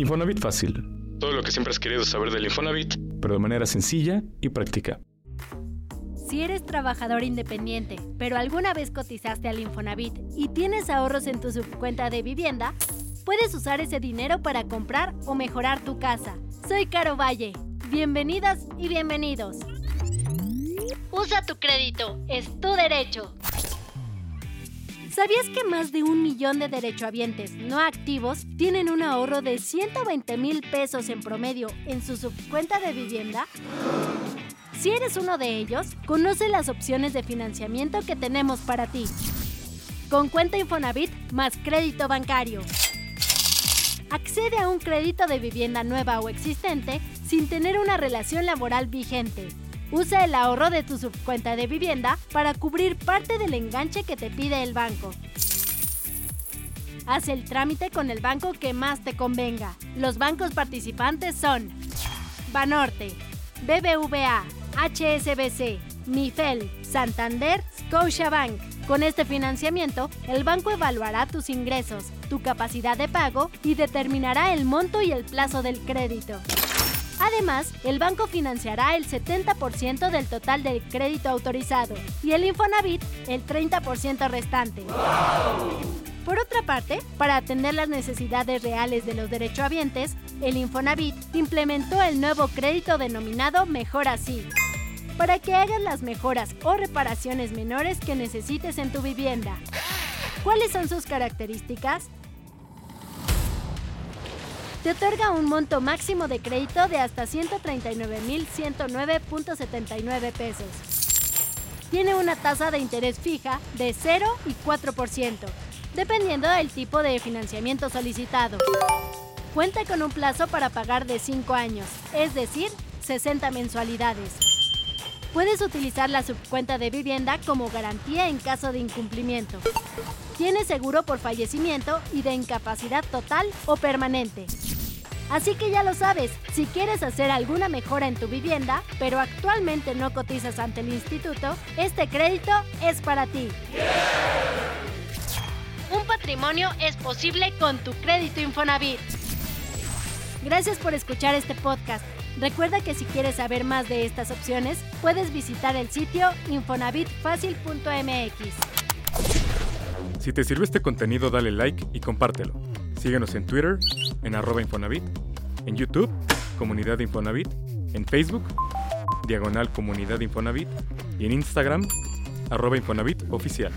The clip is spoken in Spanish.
Infonavit Fácil. Todo lo que siempre has querido saber del Infonavit, pero de manera sencilla y práctica. Si eres trabajador independiente, pero alguna vez cotizaste al Infonavit y tienes ahorros en tu subcuenta de vivienda, puedes usar ese dinero para comprar o mejorar tu casa. Soy Caro Valle. Bienvenidas y bienvenidos. Usa tu crédito, es tu derecho. ¿Sabías que más de un millón de derechohabientes no activos tienen un ahorro de 120 mil pesos en promedio en su subcuenta de vivienda? Si eres uno de ellos, conoce las opciones de financiamiento que tenemos para ti. Con cuenta Infonavit más crédito bancario. Accede a un crédito de vivienda nueva o existente sin tener una relación laboral vigente Usa el ahorro de tu subcuenta de vivienda para cubrir parte del enganche que te pide el banco. Haz el trámite con el banco que más te convenga. Los bancos participantes son Banorte, BBVA, HSBC, Mifel, Santander, Scotiabank. Con este financiamiento, el banco evaluará tus ingresos, tu capacidad de pago y determinará el monto y el plazo del crédito. Además, el banco financiará el 70% del total del crédito autorizado y el Infonavit el 30% restante. Por otra parte, para atender las necesidades reales de los derechohabientes, el Infonavit implementó el nuevo crédito denominado Mejor Así, para que hagas las mejoras o reparaciones menores que necesites en tu vivienda. ¿Cuáles son sus características? Te otorga un monto máximo de crédito de hasta 139.109.79 pesos. Tiene una tasa de interés fija de 0 y 4%, dependiendo del tipo de financiamiento solicitado. Cuenta con un plazo para pagar de 5 años, es decir, 60 mensualidades. Puedes utilizar la subcuenta de vivienda como garantía en caso de incumplimiento. Tiene seguro por fallecimiento y de incapacidad total o permanente. Así que ya lo sabes, si quieres hacer alguna mejora en tu vivienda, pero actualmente no cotizas ante el instituto, este crédito es para ti. Un patrimonio es posible con tu crédito Infonavit. Gracias por escuchar este podcast. Recuerda que si quieres saber más de estas opciones, puedes visitar el sitio infonavitfacil.mx. Si te sirve este contenido, dale like y compártelo. Síguenos en Twitter, en arroba Infonavit, en YouTube, Comunidad Infonavit, en Facebook, Diagonal Comunidad Infonavit y en Instagram, arroba Oficial.